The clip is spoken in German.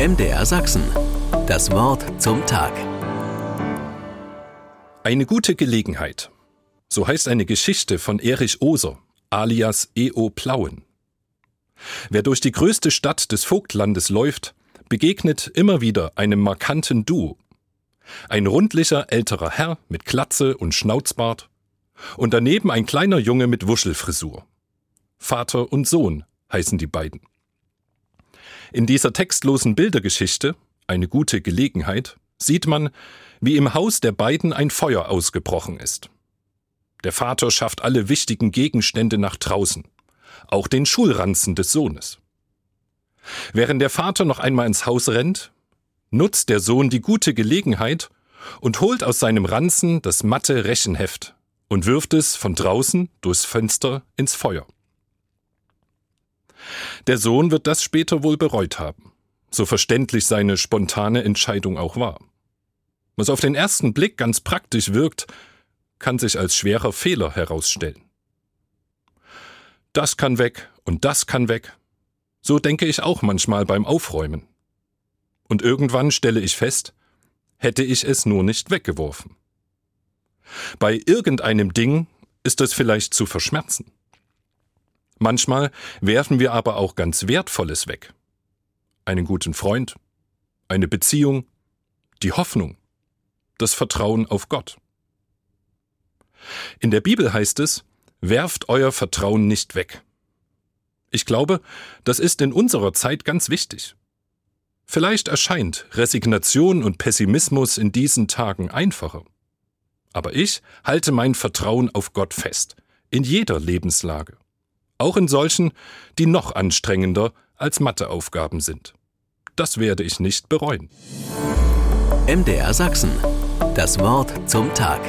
MDR Sachsen. Das Wort zum Tag. Eine gute Gelegenheit. So heißt eine Geschichte von Erich Oser, alias E.O. Plauen. Wer durch die größte Stadt des Vogtlandes läuft, begegnet immer wieder einem markanten Duo. Ein rundlicher älterer Herr mit Glatze und Schnauzbart und daneben ein kleiner Junge mit Wuschelfrisur. Vater und Sohn heißen die beiden. In dieser textlosen Bildergeschichte, eine gute Gelegenheit, sieht man, wie im Haus der beiden ein Feuer ausgebrochen ist. Der Vater schafft alle wichtigen Gegenstände nach draußen, auch den Schulranzen des Sohnes. Während der Vater noch einmal ins Haus rennt, nutzt der Sohn die gute Gelegenheit und holt aus seinem Ranzen das matte Rechenheft und wirft es von draußen durchs Fenster ins Feuer. Der Sohn wird das später wohl bereut haben, so verständlich seine spontane Entscheidung auch war. Was auf den ersten Blick ganz praktisch wirkt, kann sich als schwerer Fehler herausstellen. Das kann weg und das kann weg. So denke ich auch manchmal beim Aufräumen. Und irgendwann stelle ich fest, hätte ich es nur nicht weggeworfen. Bei irgendeinem Ding ist es vielleicht zu verschmerzen. Manchmal werfen wir aber auch ganz Wertvolles weg. Einen guten Freund, eine Beziehung, die Hoffnung, das Vertrauen auf Gott. In der Bibel heißt es, werft euer Vertrauen nicht weg. Ich glaube, das ist in unserer Zeit ganz wichtig. Vielleicht erscheint Resignation und Pessimismus in diesen Tagen einfacher. Aber ich halte mein Vertrauen auf Gott fest, in jeder Lebenslage auch in solchen, die noch anstrengender als Matheaufgaben sind. Das werde ich nicht bereuen. MDR Sachsen. Das Wort zum Tag.